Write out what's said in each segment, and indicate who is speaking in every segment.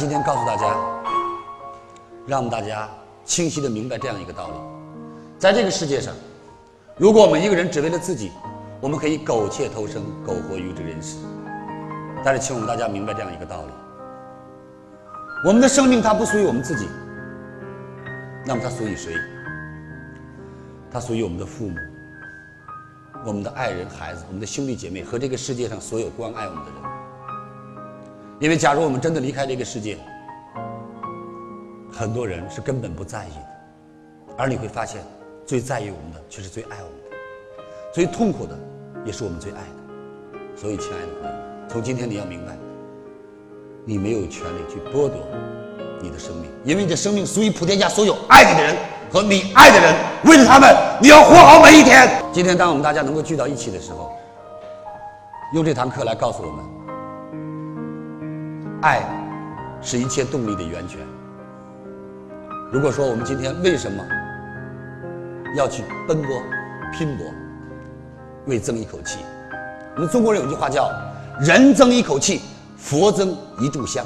Speaker 1: 今天告诉大家，让我们大家清晰的明白这样一个道理：在这个世界上，如果我们一个人只为了自己，我们可以苟且偷生，苟活于这人世。但是，请我们大家明白这样一个道理：我们的生命它不属于我们自己，那么它属于谁？它属于我们的父母、我们的爱人、孩子、我们的兄弟姐妹和这个世界上所有关爱我们的人。因为，假如我们真的离开这个世界，很多人是根本不在意的，而你会发现，最在意我们的却是最爱我们的，最痛苦的也是我们最爱的。所以，亲爱的朋友，从今天你要明白，你没有权利去剥夺你的生命，因为你的生命属于普天下所有爱你的人和你爱的人。为了他们，你要活好每一天。今天，当我们大家能够聚到一起的时候，用这堂课来告诉我们。爱是一切动力的源泉。如果说我们今天为什么要去奔波、拼搏，为争一口气？我们中国人有句话叫“人争一口气，佛争一炷香”。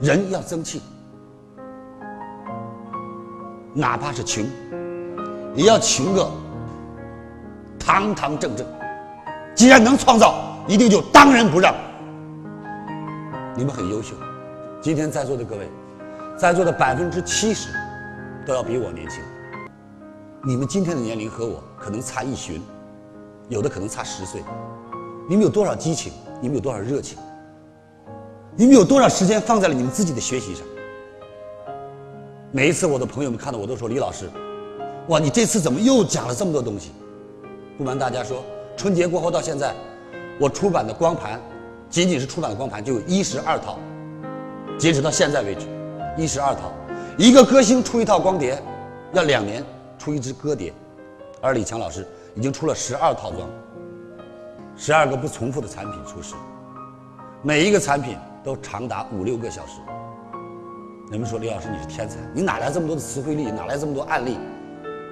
Speaker 1: 人要争气，哪怕是穷，也要穷个堂堂正正。既然能创造，一定就当仁不让。你们很优秀，今天在座的各位，在座的百分之七十都要比我年轻。你们今天的年龄和我可能差一旬，有的可能差十岁。你们有多少激情？你们有多少热情？你们有多少时间放在了你们自己的学习上？每一次我的朋友们看到我都说：“李老师，哇，你这次怎么又讲了这么多东西？”不瞒大家说，春节过后到现在，我出版的光盘。仅仅是出版的光盘就有一十二套，截止到现在为止，一十二套。一个歌星出一套光碟，要两年出一支歌碟，而李强老师已经出了十二套装，十二个不重复的产品出世，每一个产品都长达五六个小时。人们说李老师你是天才，你哪来这么多的词汇力，哪来这么多案例？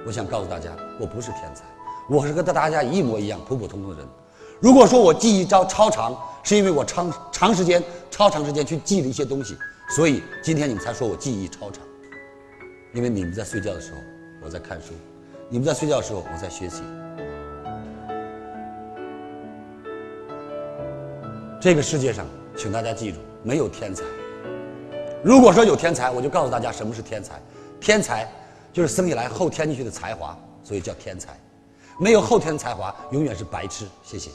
Speaker 1: 我想告诉大家，我不是天才，我是跟大家一模一样普普通通的人。如果说我记忆招超长，是因为我长长时间、超长时间去记了一些东西，所以今天你们才说我记忆超长。因为你们在睡觉的时候，我在看书；你们在睡觉的时候，我在学习。这个世界上，请大家记住，没有天才。如果说有天才，我就告诉大家什么是天才。天才就是生下来后天进去的才华，所以叫天才。没有后天才华，永远是白痴。谢谢。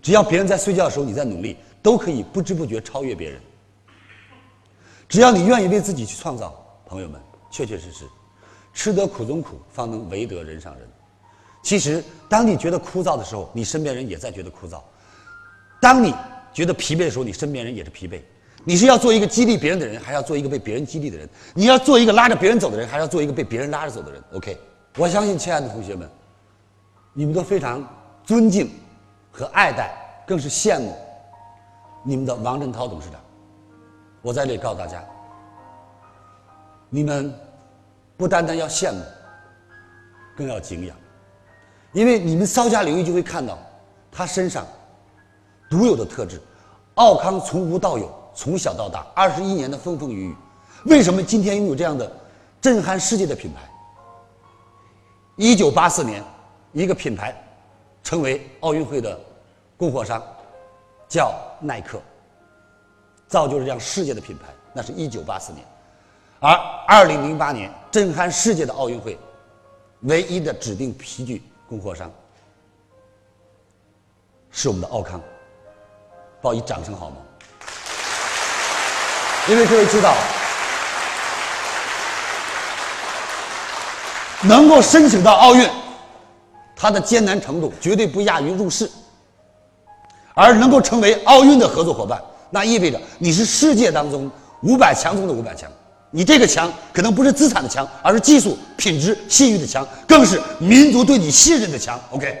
Speaker 1: 只要别人在睡觉的时候你在努力，都可以不知不觉超越别人。只要你愿意为自己去创造，朋友们，确确实实，吃得苦中苦，方能为得人上人。其实，当你觉得枯燥的时候，你身边人也在觉得枯燥；当你觉得疲惫的时候，你身边人也是疲惫。你是要做一个激励别人的人，还是要做一个被别人激励的人？你要做一个拉着别人走的人，还是要做一个被别人拉着走的人？OK，我相信，亲爱的同学们，你们都非常尊敬。和爱戴，更是羡慕你们的王振涛董事长。我在这里告诉大家，你们不单单要羡慕，更要敬仰，因为你们稍加留意就会看到他身上独有的特质。奥康从无到有，从小到大二十一年的风风雨雨，为什么今天拥有这样的震撼世界的品牌？一九八四年，一个品牌成为奥运会的。供货商叫耐克，造就了这样世界的品牌。那是一九八四年，而二零零八年震撼世界的奥运会，唯一的指定皮具供货商是我们的奥康，报以掌声好吗？因为各位知道，能够申请到奥运，它的艰难程度绝对不亚于入世。而能够成为奥运的合作伙伴，那意味着你是世界当中五百强中的五百强。你这个强可能不是资产的强，而是技术、品质、信誉的强，更是民族对你信任的强。OK。